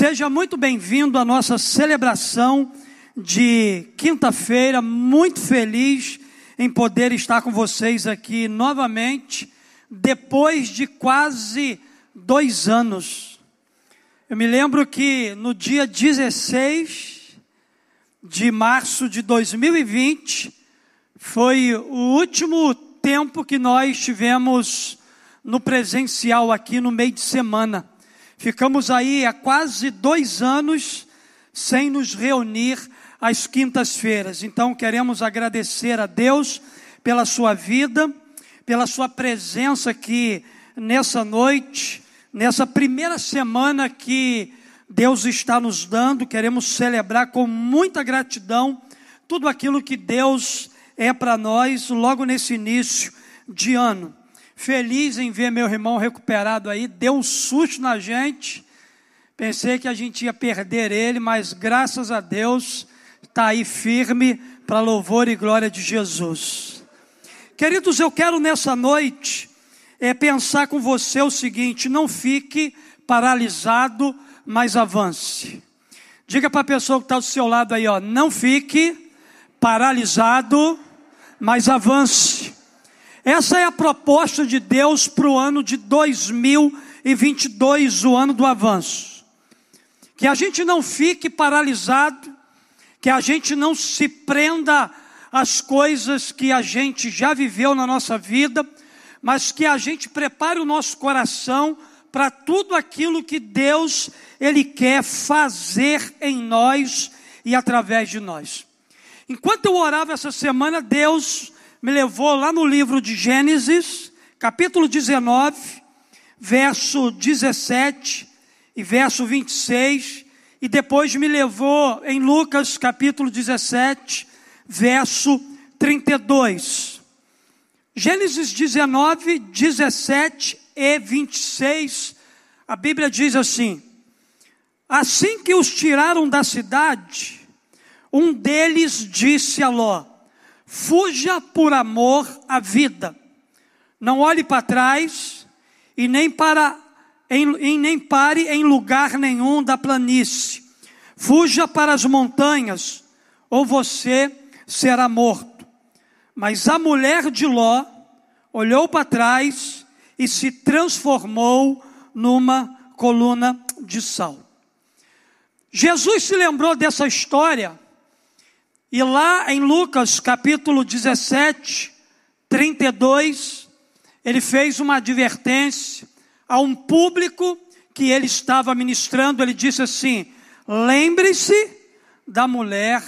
Seja muito bem-vindo à nossa celebração de quinta-feira. Muito feliz em poder estar com vocês aqui novamente, depois de quase dois anos. Eu me lembro que no dia 16 de março de 2020 foi o último tempo que nós tivemos no presencial aqui no meio de semana. Ficamos aí há quase dois anos sem nos reunir às quintas-feiras. Então queremos agradecer a Deus pela sua vida, pela sua presença aqui nessa noite, nessa primeira semana que Deus está nos dando. Queremos celebrar com muita gratidão tudo aquilo que Deus é para nós logo nesse início de ano feliz em ver meu irmão recuperado aí, deu um susto na gente. Pensei que a gente ia perder ele, mas graças a Deus está aí firme para louvor e glória de Jesus. Queridos, eu quero nessa noite é pensar com você o seguinte: não fique paralisado, mas avance. Diga para a pessoa que está do seu lado aí, ó, não fique paralisado, mas avance. Essa é a proposta de Deus para o ano de 2022, o ano do avanço. Que a gente não fique paralisado, que a gente não se prenda às coisas que a gente já viveu na nossa vida, mas que a gente prepare o nosso coração para tudo aquilo que Deus ele quer fazer em nós e através de nós. Enquanto eu orava essa semana, Deus me levou lá no livro de Gênesis, capítulo 19, verso 17 e verso 26, e depois me levou em Lucas, capítulo 17, verso 32. Gênesis 19, 17 e 26, a Bíblia diz assim: Assim que os tiraram da cidade, um deles disse a Ló: Fuja por amor à vida. Não olhe para trás e nem para em, em, nem pare em lugar nenhum da planície. Fuja para as montanhas, ou você será morto. Mas a mulher de Ló olhou para trás e se transformou numa coluna de sal. Jesus se lembrou dessa história e lá em Lucas capítulo 17, 32, ele fez uma advertência a um público que ele estava ministrando. Ele disse assim: lembre-se da mulher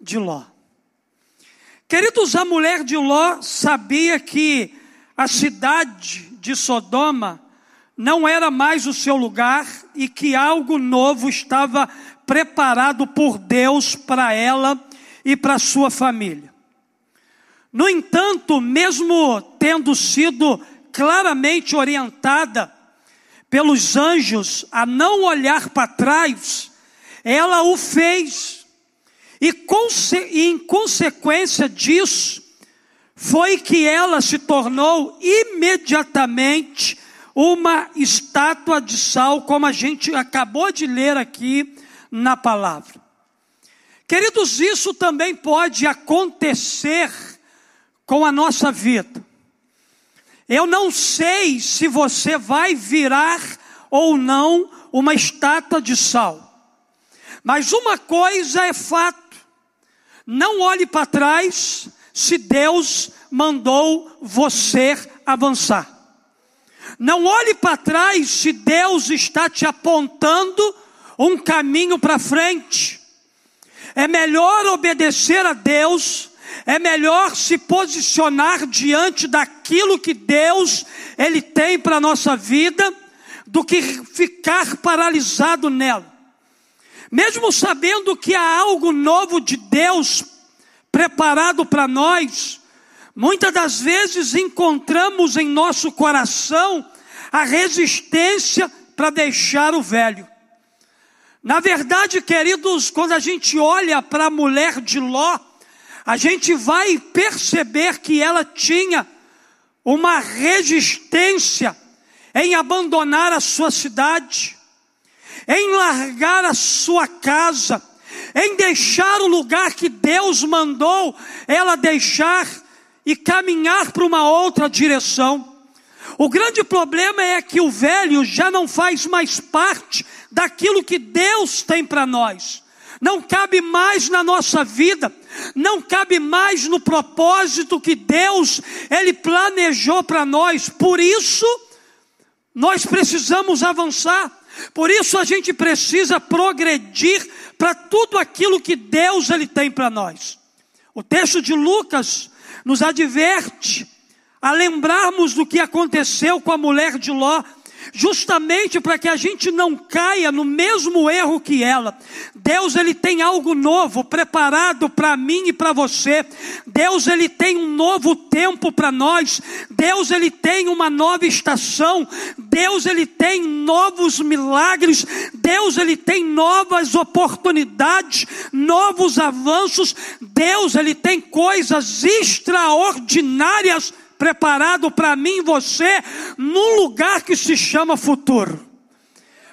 de Ló. Queridos, a mulher de Ló sabia que a cidade de Sodoma não era mais o seu lugar e que algo novo estava preparado por Deus para ela e para sua família. No entanto, mesmo tendo sido claramente orientada pelos anjos a não olhar para trás, ela o fez. E, e em consequência disso, foi que ela se tornou imediatamente uma estátua de sal, como a gente acabou de ler aqui na palavra. Queridos, isso também pode acontecer com a nossa vida. Eu não sei se você vai virar ou não uma estátua de sal. Mas uma coisa é fato: não olhe para trás se Deus mandou você avançar. Não olhe para trás se Deus está te apontando um caminho para frente. É melhor obedecer a Deus, é melhor se posicionar diante daquilo que Deus ele tem para a nossa vida, do que ficar paralisado nela. Mesmo sabendo que há algo novo de Deus preparado para nós, muitas das vezes encontramos em nosso coração a resistência para deixar o velho. Na verdade, queridos, quando a gente olha para a mulher de Ló, a gente vai perceber que ela tinha uma resistência em abandonar a sua cidade. em largar a sua casa, em deixar o lugar que Deus mandou ela deixar e caminhar para uma outra direção. O grande problema é que o velho já não faz mais parte daquilo que Deus tem para nós. Não cabe mais na nossa vida, não cabe mais no propósito que Deus ele planejou para nós. Por isso, nós precisamos avançar. Por isso a gente precisa progredir para tudo aquilo que Deus ele tem para nós. O texto de Lucas nos adverte a lembrarmos do que aconteceu com a mulher de Ló justamente para que a gente não caia no mesmo erro que ela. Deus ele tem algo novo preparado para mim e para você. Deus ele tem um novo tempo para nós. Deus ele tem uma nova estação. Deus ele tem novos milagres. Deus ele tem novas oportunidades, novos avanços. Deus ele tem coisas extraordinárias preparado para mim e você num lugar que se chama futuro.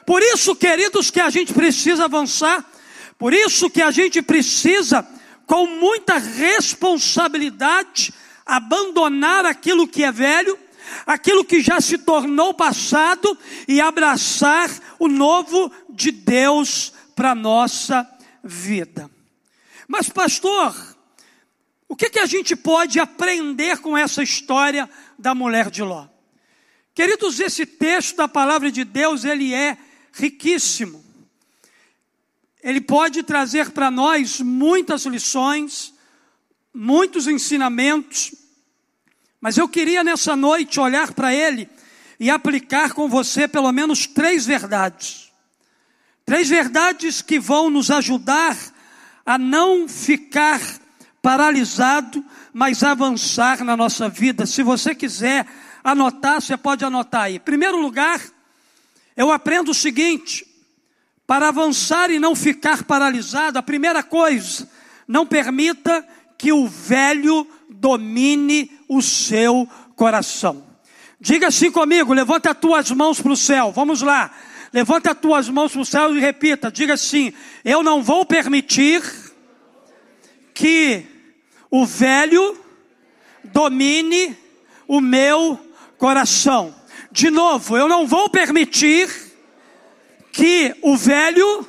Por isso, queridos, que a gente precisa avançar, por isso que a gente precisa, com muita responsabilidade, abandonar aquilo que é velho, aquilo que já se tornou passado e abraçar o novo de Deus para a nossa vida. Mas, pastor, o que, que a gente pode aprender com essa história da mulher de Ló? Queridos, esse texto da palavra de Deus, ele é riquíssimo. Ele pode trazer para nós muitas lições, muitos ensinamentos, mas eu queria nessa noite olhar para ele e aplicar com você pelo menos três verdades. Três verdades que vão nos ajudar a não ficar paralisado, mas avançar na nossa vida. Se você quiser anotar, você pode anotar aí. Em primeiro lugar, eu aprendo o seguinte: para avançar e não ficar paralisado, a primeira coisa, não permita que o velho domine o seu coração. Diga assim comigo, levanta as tuas mãos para o céu. Vamos lá. Levanta as tuas mãos para o céu e repita. Diga assim: Eu não vou permitir que o velho domine o meu coração. De novo, eu não vou permitir que o velho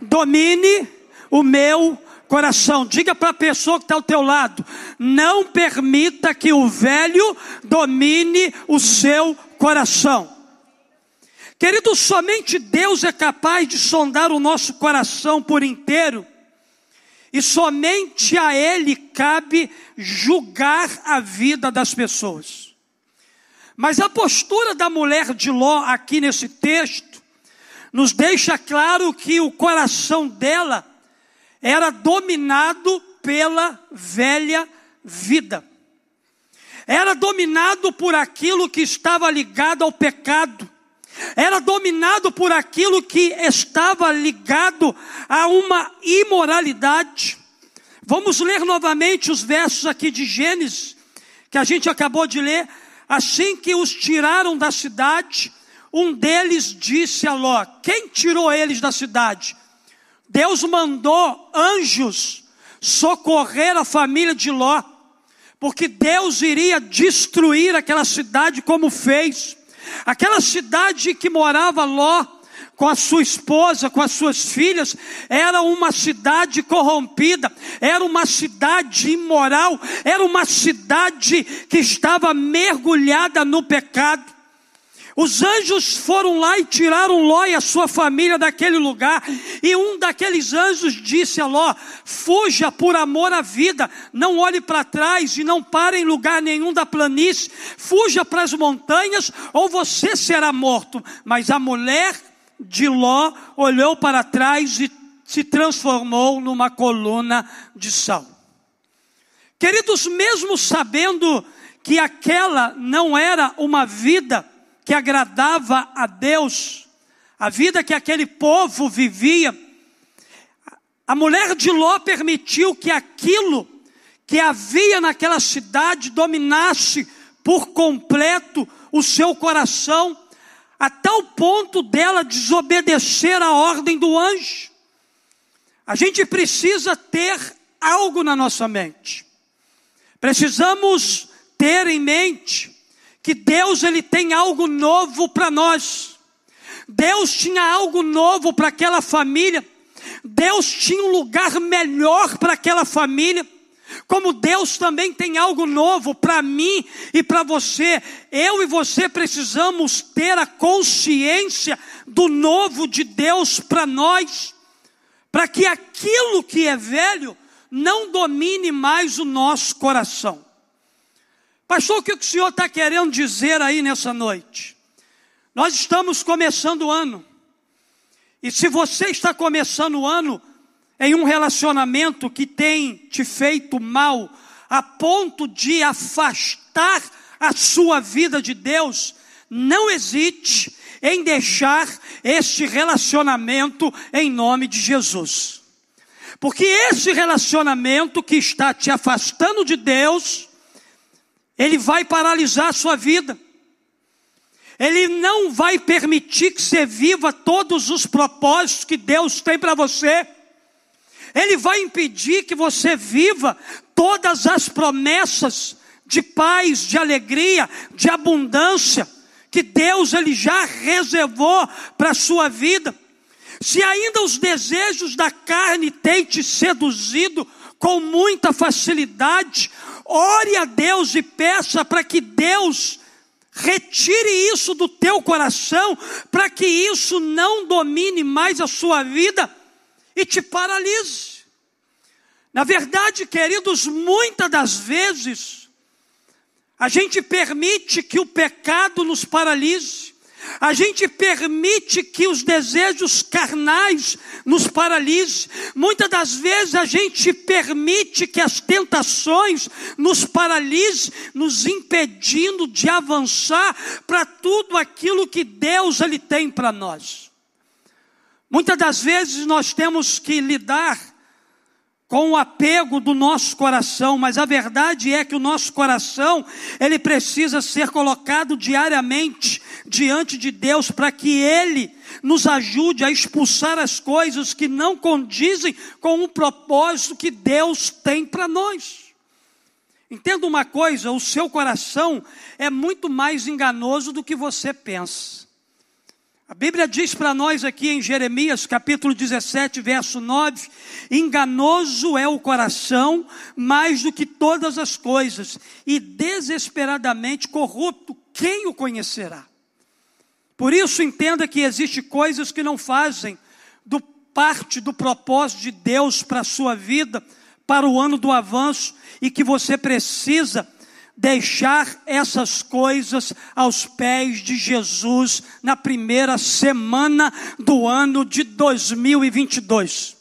domine o meu coração. Diga para a pessoa que está ao teu lado: não permita que o velho domine o seu coração. Querido, somente Deus é capaz de sondar o nosso coração por inteiro e somente a Ele cabe julgar a vida das pessoas. Mas a postura da mulher de Ló, aqui nesse texto, nos deixa claro que o coração dela era dominado pela velha vida. Era dominado por aquilo que estava ligado ao pecado era dominado por aquilo que estava ligado a uma imoralidade. Vamos ler novamente os versos aqui de Gênesis, que a gente acabou de ler. Assim que os tiraram da cidade, um deles disse a Ló: Quem tirou eles da cidade? Deus mandou anjos socorrer a família de Ló, porque Deus iria destruir aquela cidade como fez. Aquela cidade que morava Ló, com a sua esposa, com as suas filhas, era uma cidade corrompida, era uma cidade imoral, era uma cidade que estava mergulhada no pecado. Os anjos foram lá e tiraram Ló e a sua família daquele lugar. E um daqueles anjos disse a Ló: Fuja por amor à vida, não olhe para trás e não pare em lugar nenhum da planície. Fuja para as montanhas ou você será morto. Mas a mulher de Ló olhou para trás e se transformou numa coluna de sal. Queridos, mesmo sabendo que aquela não era uma vida que agradava a Deus, a vida que aquele povo vivia, a mulher de Ló permitiu que aquilo que havia naquela cidade dominasse por completo o seu coração, a tal ponto dela desobedecer a ordem do anjo. A gente precisa ter algo na nossa mente. Precisamos ter em mente que Deus ele tem algo novo para nós. Deus tinha algo novo para aquela família. Deus tinha um lugar melhor para aquela família. Como Deus também tem algo novo para mim e para você, eu e você precisamos ter a consciência do novo de Deus para nós, para que aquilo que é velho não domine mais o nosso coração. Pastor, o que o senhor está querendo dizer aí nessa noite? Nós estamos começando o ano, e se você está começando o ano, em um relacionamento que tem te feito mal, a ponto de afastar a sua vida de Deus, não hesite em deixar este relacionamento em nome de Jesus. Porque esse relacionamento que está te afastando de Deus, ele vai paralisar a sua vida. Ele não vai permitir que você viva todos os propósitos que Deus tem para você. Ele vai impedir que você viva todas as promessas de paz, de alegria, de abundância que Deus ele já reservou para a sua vida. Se ainda os desejos da carne têm te seduzido com muita facilidade, ore a Deus e peça para que Deus retire isso do teu coração, para que isso não domine mais a sua vida e te paralise. Na verdade, queridos, muitas das vezes, a gente permite que o pecado nos paralise, a gente permite que os desejos carnais nos paralise. Muitas das vezes a gente permite que as tentações nos paralise, nos impedindo de avançar para tudo aquilo que Deus ele tem para nós. Muitas das vezes nós temos que lidar com o apego do nosso coração, mas a verdade é que o nosso coração, ele precisa ser colocado diariamente diante de Deus para que ele nos ajude a expulsar as coisas que não condizem com o propósito que Deus tem para nós. Entenda uma coisa, o seu coração é muito mais enganoso do que você pensa. A Bíblia diz para nós aqui em Jeremias capítulo 17, verso 9: enganoso é o coração mais do que todas as coisas, e desesperadamente corrupto, quem o conhecerá? Por isso, entenda que existem coisas que não fazem do parte do propósito de Deus para a sua vida, para o ano do avanço, e que você precisa deixar essas coisas aos pés de Jesus na primeira semana do ano de 2022.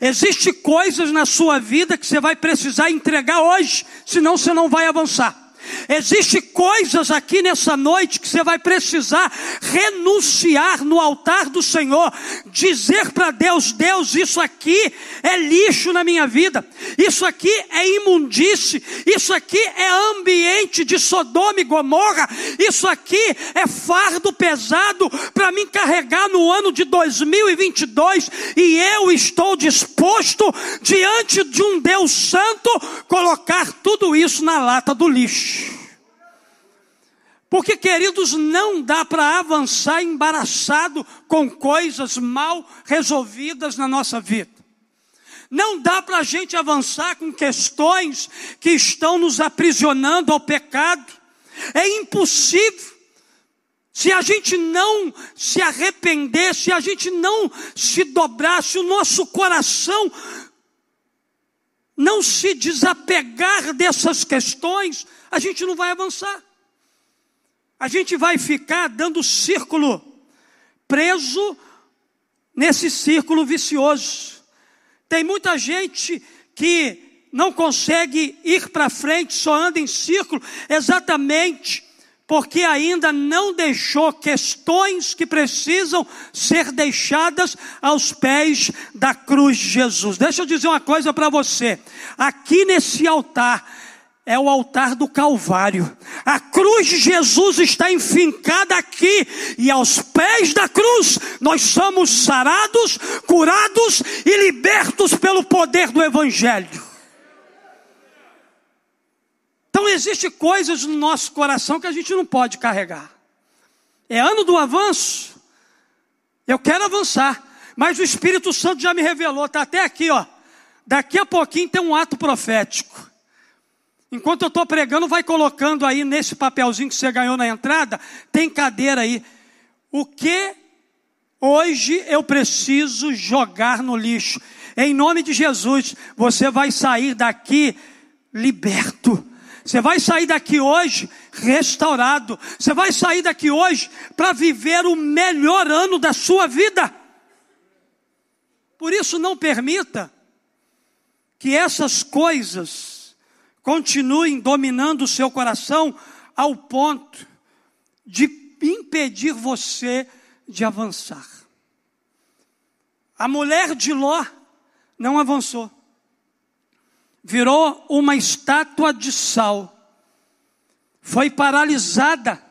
Existem coisas na sua vida que você vai precisar entregar hoje, senão você não vai avançar. Existem coisas aqui nessa noite que você vai precisar renunciar no altar do Senhor, dizer para Deus: Deus, isso aqui é lixo na minha vida, isso aqui é imundície, isso aqui é ambiente de Sodoma e Gomorra, isso aqui é fardo pesado para me carregar no ano de 2022 e eu estou disposto, diante de um Deus Santo, colocar tudo isso na lata do lixo. Porque, queridos, não dá para avançar embaraçado com coisas mal resolvidas na nossa vida. Não dá para a gente avançar com questões que estão nos aprisionando ao pecado. É impossível. Se a gente não se arrepender, se a gente não se dobrar, se o nosso coração não se desapegar dessas questões, a gente não vai avançar. A gente vai ficar dando círculo, preso nesse círculo vicioso. Tem muita gente que não consegue ir para frente, só anda em círculo, exatamente porque ainda não deixou questões que precisam ser deixadas aos pés da cruz de Jesus. Deixa eu dizer uma coisa para você. Aqui nesse altar, é o altar do Calvário. A cruz de Jesus está enfincada aqui, e aos pés da cruz nós somos sarados, curados e libertos pelo poder do Evangelho. Então existe coisas no nosso coração que a gente não pode carregar. É ano do avanço. Eu quero avançar, mas o Espírito Santo já me revelou, está até aqui, ó. Daqui a pouquinho tem um ato profético. Enquanto eu estou pregando, vai colocando aí nesse papelzinho que você ganhou na entrada, tem cadeira aí. O que hoje eu preciso jogar no lixo? Em nome de Jesus, você vai sair daqui liberto. Você vai sair daqui hoje restaurado. Você vai sair daqui hoje para viver o melhor ano da sua vida. Por isso, não permita que essas coisas continuem dominando o seu coração ao ponto de impedir você de avançar. A mulher de Ló não avançou, virou uma estátua de sal, foi paralisada,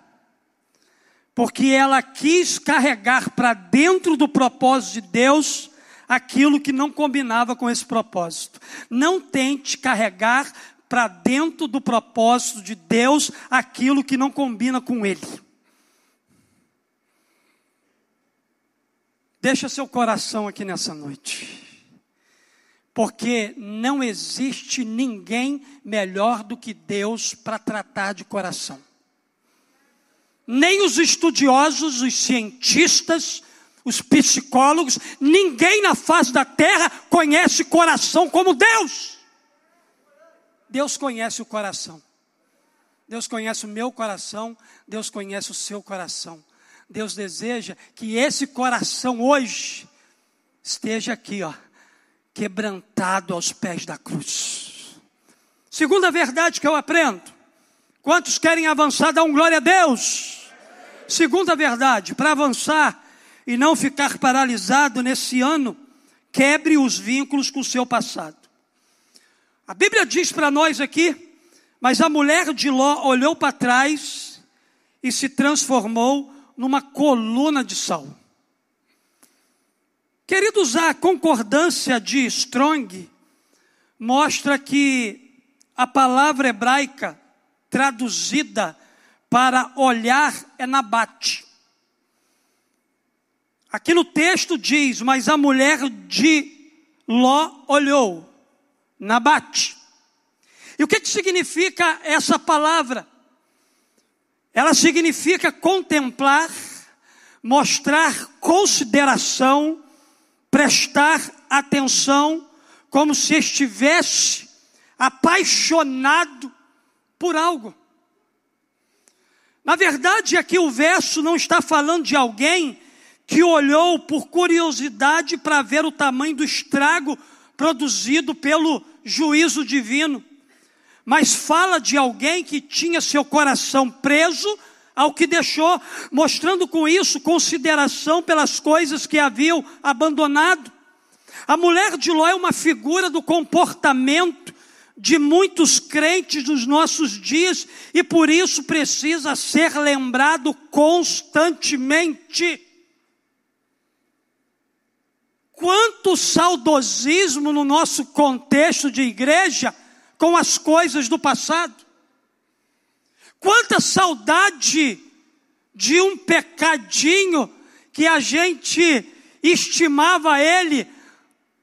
porque ela quis carregar para dentro do propósito de Deus aquilo que não combinava com esse propósito. Não tente carregar para dentro do propósito de Deus aquilo que não combina com Ele. Deixa seu coração aqui nessa noite. Porque não existe ninguém melhor do que Deus para tratar de coração. Nem os estudiosos, os cientistas, os psicólogos, ninguém na face da terra conhece coração como Deus. Deus conhece o coração. Deus conhece o meu coração, Deus conhece o seu coração. Deus deseja que esse coração hoje esteja aqui, ó, quebrantado aos pés da cruz. Segunda verdade que eu aprendo. Quantos querem avançar, dão glória a Deus. Segunda verdade, para avançar e não ficar paralisado nesse ano, quebre os vínculos com o seu passado. A Bíblia diz para nós aqui, mas a mulher de Ló olhou para trás e se transformou numa coluna de sal. Queridos, a concordância de Strong mostra que a palavra hebraica traduzida para olhar é nabate. Aqui no texto diz: Mas a mulher de Ló olhou. Nabate. E o que, que significa essa palavra? Ela significa contemplar, mostrar consideração, prestar atenção, como se estivesse apaixonado por algo. Na verdade, aqui o verso não está falando de alguém que olhou por curiosidade para ver o tamanho do estrago produzido pelo juízo divino, mas fala de alguém que tinha seu coração preso ao que deixou, mostrando com isso consideração pelas coisas que haviam abandonado. A mulher de Ló é uma figura do comportamento de muitos crentes dos nossos dias e por isso precisa ser lembrado constantemente. Quanto saudosismo no nosso contexto de igreja com as coisas do passado. Quanta saudade de um pecadinho que a gente estimava ele,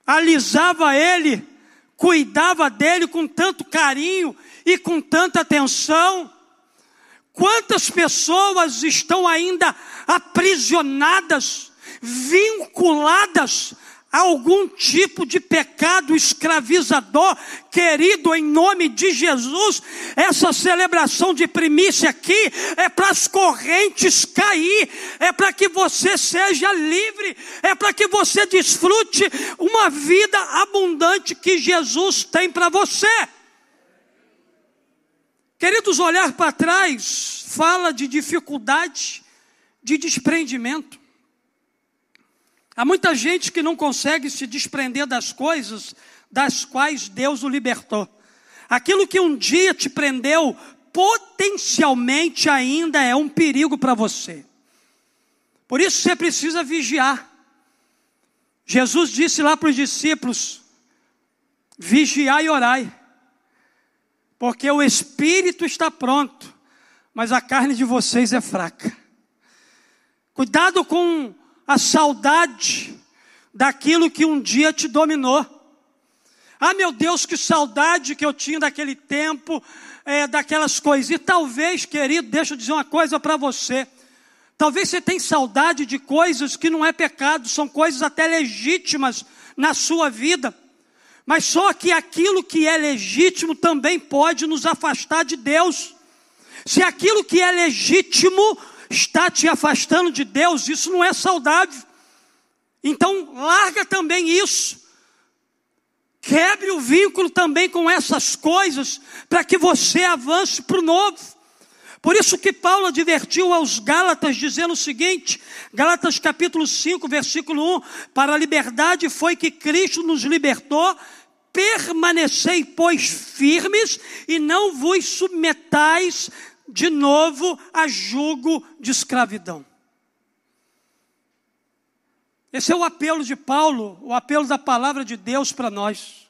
alisava ele, cuidava dele com tanto carinho e com tanta atenção. Quantas pessoas estão ainda aprisionadas, vinculadas algum tipo de pecado escravizador, querido, em nome de Jesus, essa celebração de primícia aqui é para as correntes cair, é para que você seja livre, é para que você desfrute uma vida abundante que Jesus tem para você. Queridos, olhar para trás fala de dificuldade, de desprendimento. Há muita gente que não consegue se desprender das coisas das quais Deus o libertou. Aquilo que um dia te prendeu, potencialmente ainda é um perigo para você. Por isso você precisa vigiar. Jesus disse lá para os discípulos: vigiai e orai, porque o espírito está pronto, mas a carne de vocês é fraca. Cuidado com a saudade daquilo que um dia te dominou. Ah, meu Deus, que saudade que eu tinha daquele tempo, é, daquelas coisas. E talvez, querido, deixa eu dizer uma coisa para você. Talvez você tenha saudade de coisas que não é pecado, são coisas até legítimas na sua vida. Mas só que aquilo que é legítimo também pode nos afastar de Deus. Se aquilo que é legítimo está te afastando de Deus, isso não é saudável. Então, larga também isso. Quebre o vínculo também com essas coisas, para que você avance para o novo. Por isso que Paulo advertiu aos Gálatas, dizendo o seguinte: Gálatas capítulo 5, versículo 1: Para a liberdade foi que Cristo nos libertou, permanecei, pois, firmes, e não vos submetais de novo a jugo de escravidão. Esse é o apelo de Paulo, o apelo da palavra de Deus para nós.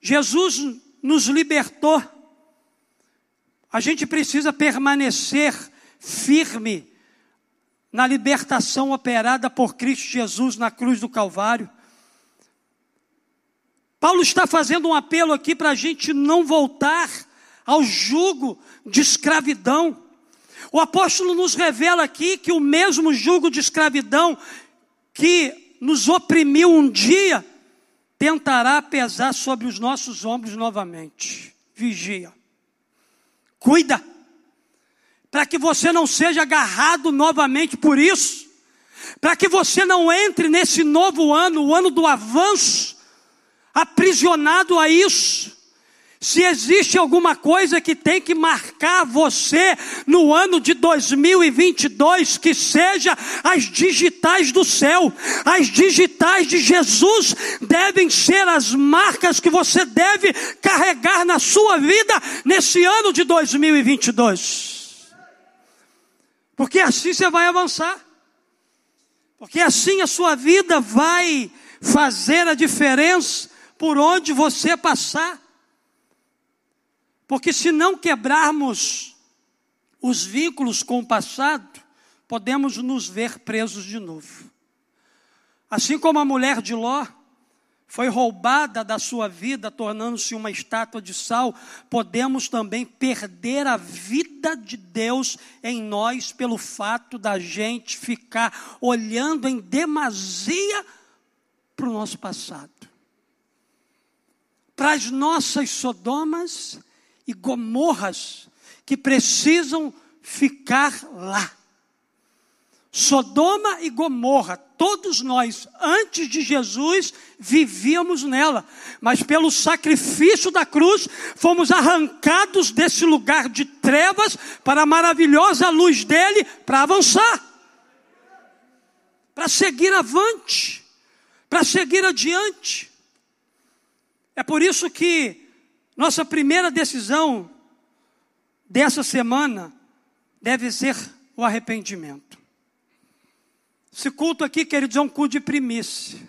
Jesus nos libertou. A gente precisa permanecer firme na libertação operada por Cristo Jesus na cruz do Calvário. Paulo está fazendo um apelo aqui para a gente não voltar ao jugo de escravidão. O apóstolo nos revela aqui que o mesmo jugo de escravidão que nos oprimiu um dia, tentará pesar sobre os nossos ombros novamente. Vigia. Cuida. Para que você não seja agarrado novamente por isso. Para que você não entre nesse novo ano, o ano do avanço, aprisionado a isso. Se existe alguma coisa que tem que marcar você no ano de 2022, que seja as digitais do céu, as digitais de Jesus devem ser as marcas que você deve carregar na sua vida nesse ano de 2022. Porque assim você vai avançar. Porque assim a sua vida vai fazer a diferença por onde você passar. Porque se não quebrarmos os vínculos com o passado, podemos nos ver presos de novo. Assim como a mulher de Ló foi roubada da sua vida, tornando-se uma estátua de sal, podemos também perder a vida de Deus em nós pelo fato da gente ficar olhando em demasia para o nosso passado. Para as nossas Sodomas e Gomorras que precisam ficar lá. Sodoma e Gomorra, todos nós, antes de Jesus, vivíamos nela, mas pelo sacrifício da cruz, fomos arrancados desse lugar de trevas para a maravilhosa luz dele, para avançar, para seguir avante, para seguir adiante. É por isso que nossa primeira decisão dessa semana deve ser o arrependimento. Esse culto aqui, queridos, é um culto de primícia.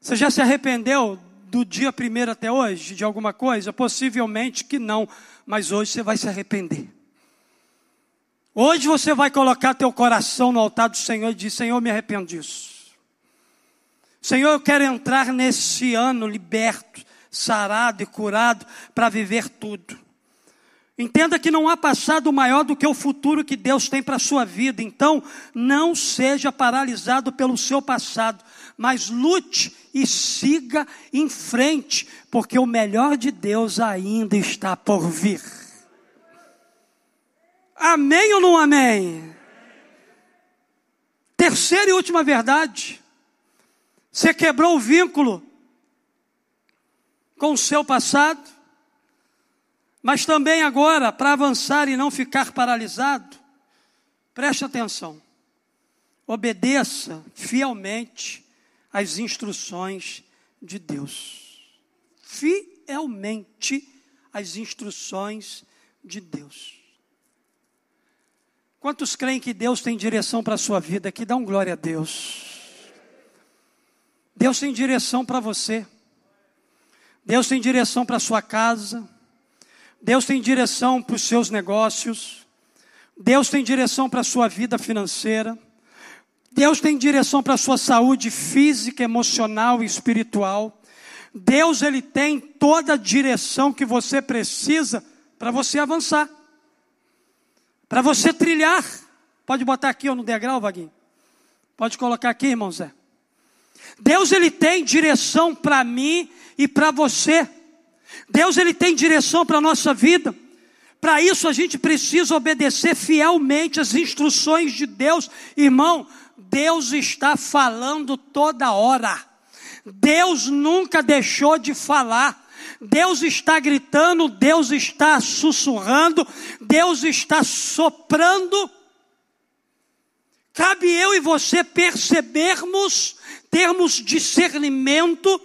Você já se arrependeu do dia primeiro até hoje de alguma coisa? Possivelmente que não, mas hoje você vai se arrepender. Hoje você vai colocar teu coração no altar do Senhor e dizer: Senhor, me arrependo disso. Senhor, eu quero entrar nesse ano liberto, sarado e curado para viver tudo. Entenda que não há passado maior do que o futuro que Deus tem para a sua vida. Então, não seja paralisado pelo seu passado, mas lute e siga em frente, porque o melhor de Deus ainda está por vir. Amém ou não amém? Terceira e última verdade. Você quebrou o vínculo com o seu passado, mas também agora, para avançar e não ficar paralisado, preste atenção, obedeça fielmente às instruções de Deus. fielmente as instruções de Deus. Quantos creem que Deus tem direção para a sua vida? Que dão glória a Deus. Deus tem direção para você. Deus tem direção para a sua casa. Deus tem direção para os seus negócios. Deus tem direção para a sua vida financeira. Deus tem direção para a sua saúde física, emocional e espiritual. Deus ele tem toda a direção que você precisa para você avançar. Para você trilhar. Pode botar aqui ó, no degrau, Vaguinho. Pode colocar aqui, irmão Zé. Deus ele tem direção para mim e para você. Deus ele tem direção para a nossa vida. Para isso a gente precisa obedecer fielmente as instruções de Deus. Irmão, Deus está falando toda hora. Deus nunca deixou de falar. Deus está gritando, Deus está sussurrando, Deus está soprando. Cabe eu e você percebermos, termos discernimento,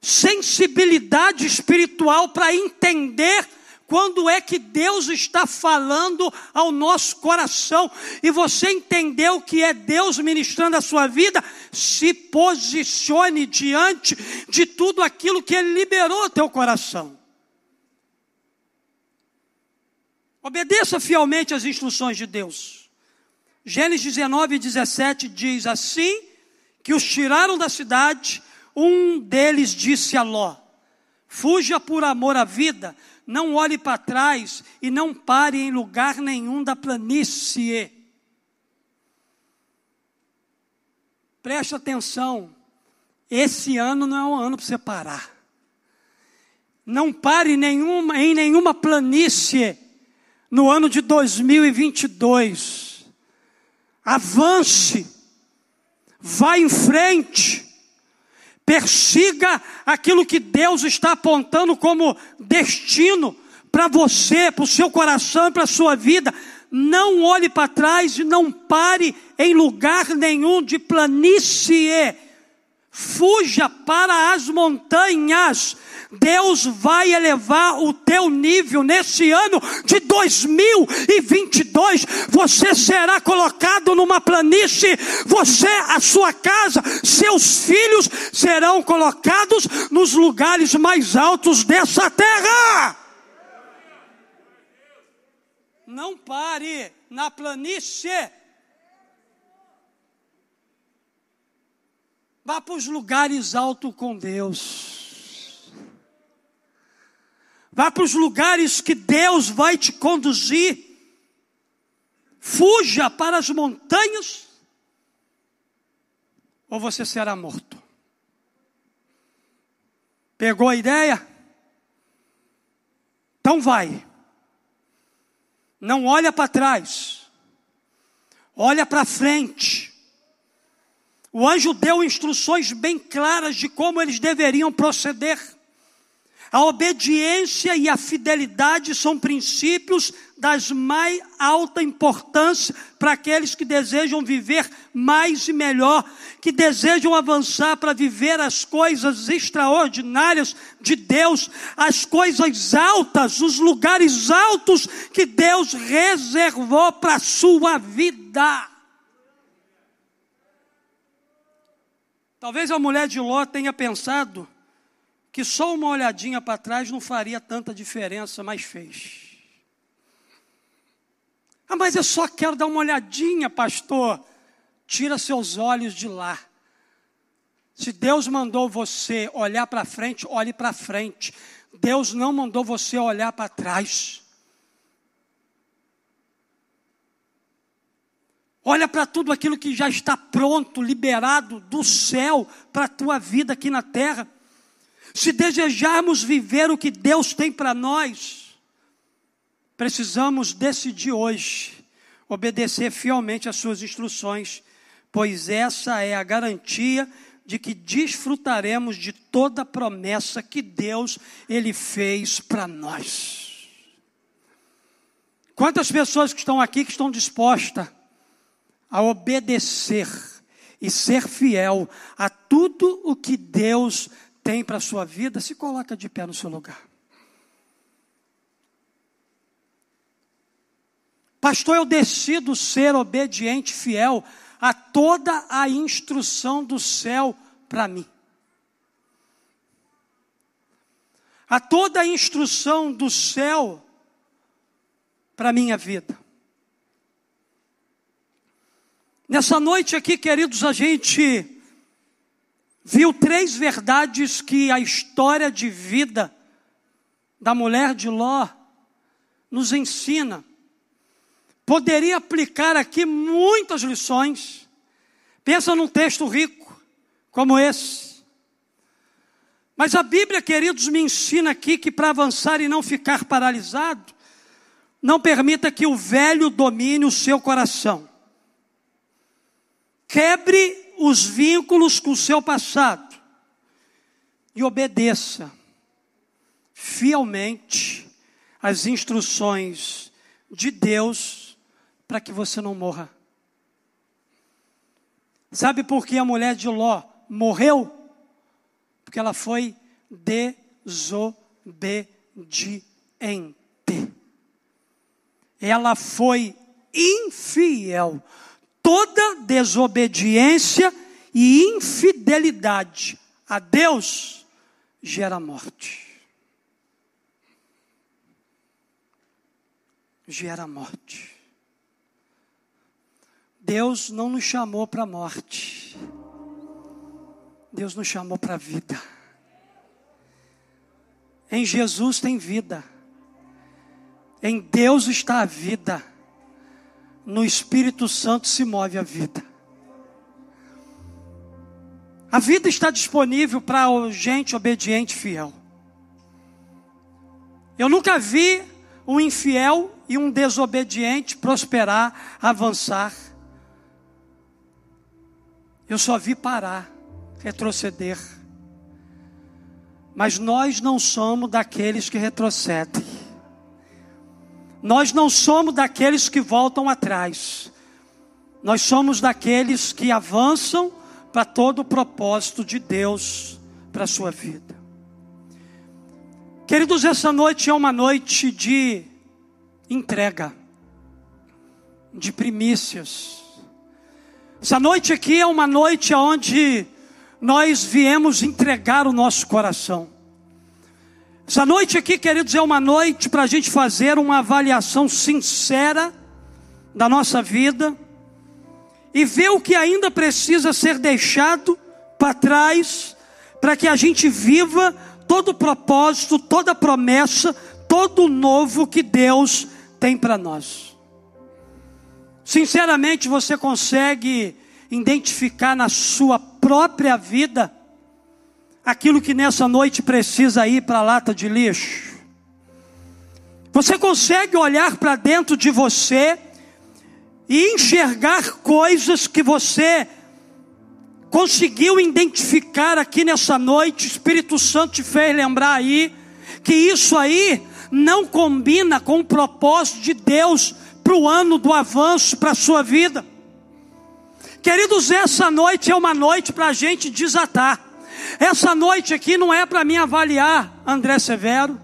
sensibilidade espiritual para entender quando é que Deus está falando ao nosso coração e você entendeu que é Deus ministrando a sua vida, se posicione diante de tudo aquilo que Ele liberou ao teu coração. Obedeça fielmente às instruções de Deus. Gênesis 19, 17 diz assim: que os tiraram da cidade, um deles disse a Ló: Fuja por amor à vida, não olhe para trás e não pare em lugar nenhum da planície. Preste atenção, esse ano não é um ano para você parar. Não pare nenhuma, em nenhuma planície no ano de 2022. Avance, vá em frente Persiga aquilo que Deus está apontando como destino para você, para o seu coração e para a sua vida. Não olhe para trás e não pare em lugar nenhum de planície. Fuja para as montanhas Deus vai elevar o teu nível nesse ano de 2022. Você será colocado numa planície, você, a sua casa, seus filhos serão colocados nos lugares mais altos dessa terra. Não pare na planície. Vá para os lugares altos com Deus. Vá para os lugares que Deus vai te conduzir. Fuja para as montanhas, ou você será morto. Pegou a ideia? Então vai. Não olha para trás. Olha para frente. O anjo deu instruções bem claras de como eles deveriam proceder. A obediência e a fidelidade são princípios das mais alta importância para aqueles que desejam viver mais e melhor, que desejam avançar para viver as coisas extraordinárias de Deus, as coisas altas, os lugares altos que Deus reservou para a sua vida. Talvez a mulher de Ló tenha pensado que só uma olhadinha para trás não faria tanta diferença, mas fez. Ah, mas eu só quero dar uma olhadinha, pastor. Tira seus olhos de lá. Se Deus mandou você olhar para frente, olhe para frente. Deus não mandou você olhar para trás. Olha para tudo aquilo que já está pronto, liberado do céu para a tua vida aqui na terra. Se desejarmos viver o que Deus tem para nós, precisamos decidir hoje obedecer fielmente às suas instruções, pois essa é a garantia de que desfrutaremos de toda a promessa que Deus ele fez para nós. Quantas pessoas que estão aqui que estão dispostas a obedecer e ser fiel a tudo o que Deus tem para a sua vida, se coloca de pé no seu lugar. Pastor, eu decido ser obediente, fiel a toda a instrução do céu para mim. A toda a instrução do céu para a minha vida. Nessa noite aqui, queridos, a gente viu três verdades que a história de vida da mulher de Ló nos ensina. Poderia aplicar aqui muitas lições. Pensa num texto rico como esse. Mas a Bíblia, queridos, me ensina aqui que para avançar e não ficar paralisado, não permita que o velho domine o seu coração. Quebre os vínculos com o seu passado e obedeça fielmente as instruções de Deus para que você não morra. Sabe por que a mulher de Ló morreu? Porque ela foi desobediente. Ela foi infiel. Toda desobediência e infidelidade a Deus gera morte. Gera morte. Deus não nos chamou para a morte. Deus nos chamou para a vida. Em Jesus tem vida. Em Deus está a vida. No Espírito Santo se move a vida. A vida está disponível para gente obediente e fiel. Eu nunca vi um infiel e um desobediente prosperar, avançar. Eu só vi parar, retroceder. Mas nós não somos daqueles que retrocedem. Nós não somos daqueles que voltam atrás. Nós somos daqueles que avançam para todo o propósito de Deus para a sua vida. Queridos, essa noite é uma noite de entrega, de primícias essa noite aqui é uma noite onde nós viemos entregar o nosso coração. Essa noite aqui, queridos, é uma noite para a gente fazer uma avaliação sincera da nossa vida e ver o que ainda precisa ser deixado para trás, para que a gente viva todo o propósito, toda a promessa, todo o novo que Deus tem para nós. Sinceramente, você consegue identificar na sua própria vida aquilo que nessa noite precisa ir para a lata de lixo? Você consegue olhar para dentro de você e enxergar coisas que você conseguiu identificar aqui nessa noite, o Espírito Santo te fez lembrar aí, que isso aí não combina com o propósito de Deus para o ano do avanço para a sua vida. Queridos, essa noite é uma noite para a gente desatar. Essa noite aqui não é para mim avaliar André Severo,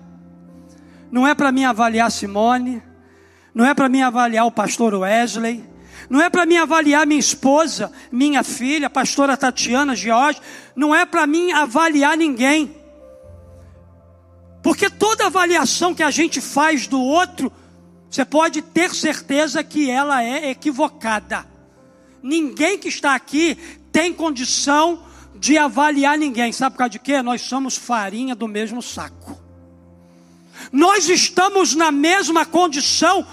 não é para mim avaliar Simone, não é para mim avaliar o pastor Wesley, não é para mim avaliar minha esposa, minha filha, pastora Tatiana George, não é para mim avaliar ninguém. Porque toda avaliação que a gente faz do outro, você pode ter certeza que ela é equivocada. Ninguém que está aqui tem condição de avaliar ninguém. Sabe por causa de quê? Nós somos farinha do mesmo saco. Nós estamos na mesma condição.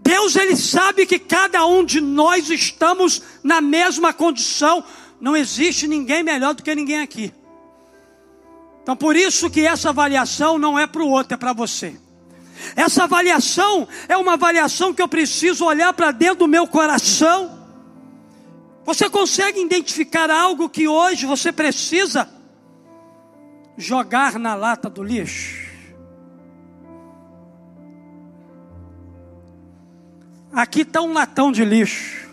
Deus ele sabe que cada um de nós estamos na mesma condição. Não existe ninguém melhor do que ninguém aqui. Então por isso que essa avaliação não é para o outro, é para você. Essa avaliação é uma avaliação que eu preciso olhar para dentro do meu coração. Você consegue identificar algo que hoje você precisa jogar na lata do lixo? Aqui está um latão de lixo.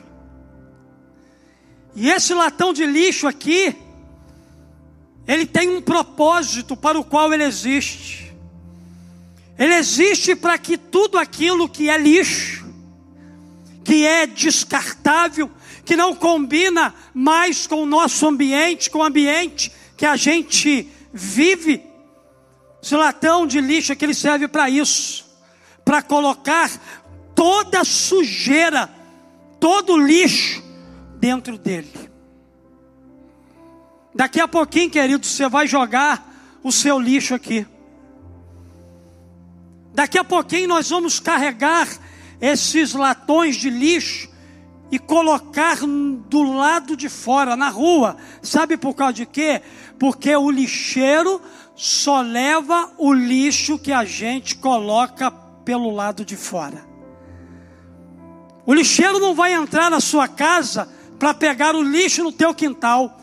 E esse latão de lixo aqui, ele tem um propósito para o qual ele existe. Ele existe para que tudo aquilo que é lixo, que é descartável, que não combina mais com o nosso ambiente, com o ambiente que a gente vive, esse latão de lixo que ele serve para isso, para colocar toda sujeira, todo lixo dentro dele. Daqui a pouquinho, querido, você vai jogar o seu lixo aqui. Daqui a pouquinho nós vamos carregar esses latões de lixo e colocar do lado de fora, na rua. Sabe por causa de quê? Porque o lixeiro só leva o lixo que a gente coloca pelo lado de fora. O lixeiro não vai entrar na sua casa para pegar o lixo no teu quintal.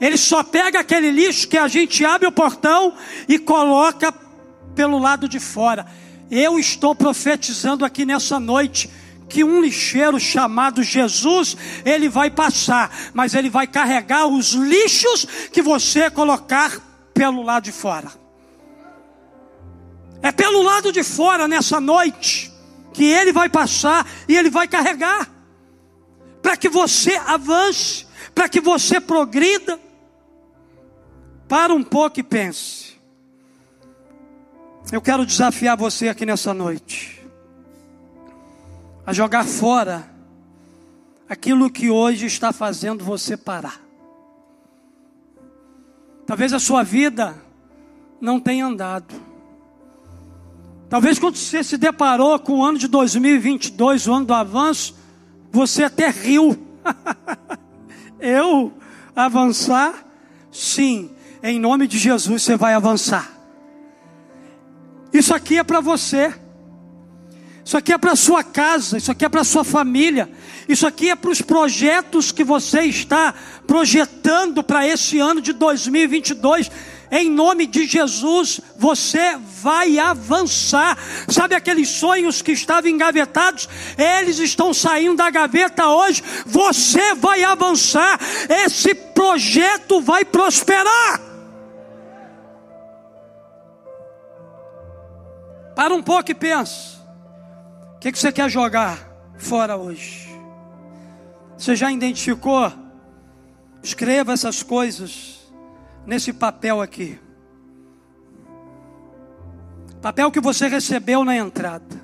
Ele só pega aquele lixo que a gente abre o portão e coloca pelo lado de fora. Eu estou profetizando aqui nessa noite que um lixeiro chamado Jesus, ele vai passar, mas ele vai carregar os lixos que você colocar pelo lado de fora. É pelo lado de fora nessa noite que ele vai passar e ele vai carregar, para que você avance, para que você progrida. Para um pouco e pense. Eu quero desafiar você aqui nessa noite a jogar fora aquilo que hoje está fazendo você parar. Talvez a sua vida não tenha andado. Talvez quando você se deparou com o ano de 2022, o ano do avanço, você até riu. Eu avançar? Sim, em nome de Jesus você vai avançar. Isso aqui é para você. Isso aqui é para sua casa, isso aqui é para sua família, isso aqui é para os projetos que você está projetando para esse ano de 2022. Em nome de Jesus, você vai avançar. Sabe aqueles sonhos que estavam engavetados? Eles estão saindo da gaveta hoje. Você vai avançar. Esse projeto vai prosperar. Para um pouco e pensa. O que, que você quer jogar fora hoje? Você já identificou? Escreva essas coisas nesse papel aqui. Papel que você recebeu na entrada.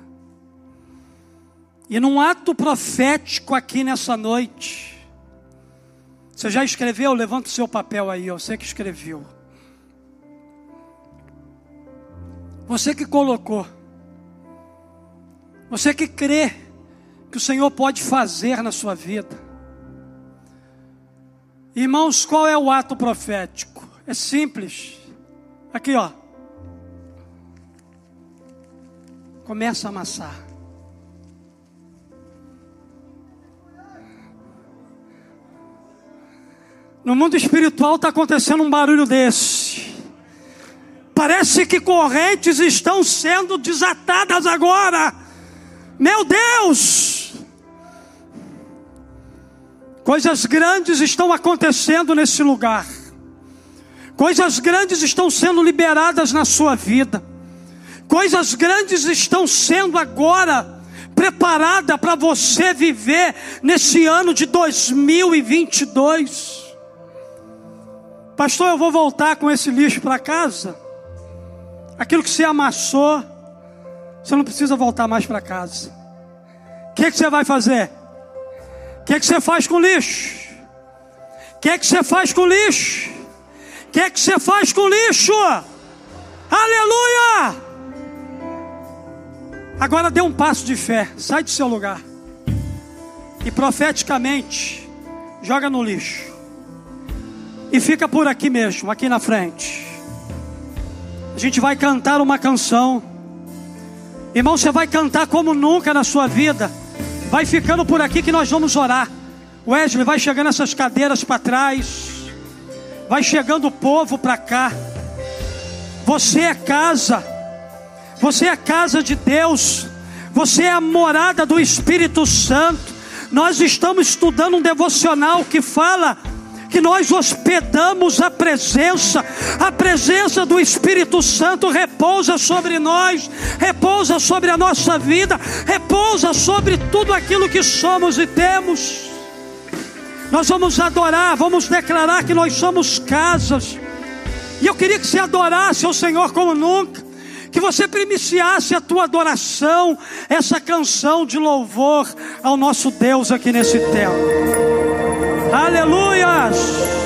E num ato profético aqui nessa noite. Você já escreveu? Levanta o seu papel aí, sei que escreveu. Você que colocou. Você que crê que o Senhor pode fazer na sua vida. Irmãos, qual é o ato profético? É simples. Aqui, ó. Começa a amassar. No mundo espiritual está acontecendo um barulho desse. Parece que correntes estão sendo desatadas agora. Meu Deus! Coisas grandes estão acontecendo nesse lugar. Coisas grandes estão sendo liberadas na sua vida. Coisas grandes estão sendo agora preparada para você viver nesse ano de 2022. Pastor, eu vou voltar com esse lixo para casa aquilo que você amassou, você não precisa voltar mais para casa. O que, que você vai fazer? O que, que você faz com lixo? O que, que você faz com lixo? O que, que você faz com lixo? Aleluia! Agora dê um passo de fé, sai do seu lugar e profeticamente joga no lixo e fica por aqui mesmo, aqui na frente. A gente vai cantar uma canção. Irmão, você vai cantar como nunca na sua vida. Vai ficando por aqui que nós vamos orar. Wesley, vai chegando essas cadeiras para trás. Vai chegando o povo para cá. Você é casa. Você é casa de Deus. Você é a morada do Espírito Santo. Nós estamos estudando um devocional que fala que nós hospedamos a presença, a presença do Espírito Santo repousa sobre nós, repousa sobre a nossa vida, repousa sobre tudo aquilo que somos e temos. Nós vamos adorar, vamos declarar que nós somos casas. E eu queria que você adorasse ao Senhor como nunca, que você primiciasse a tua adoração, essa canção de louvor ao nosso Deus aqui nesse tempo. Aleluias!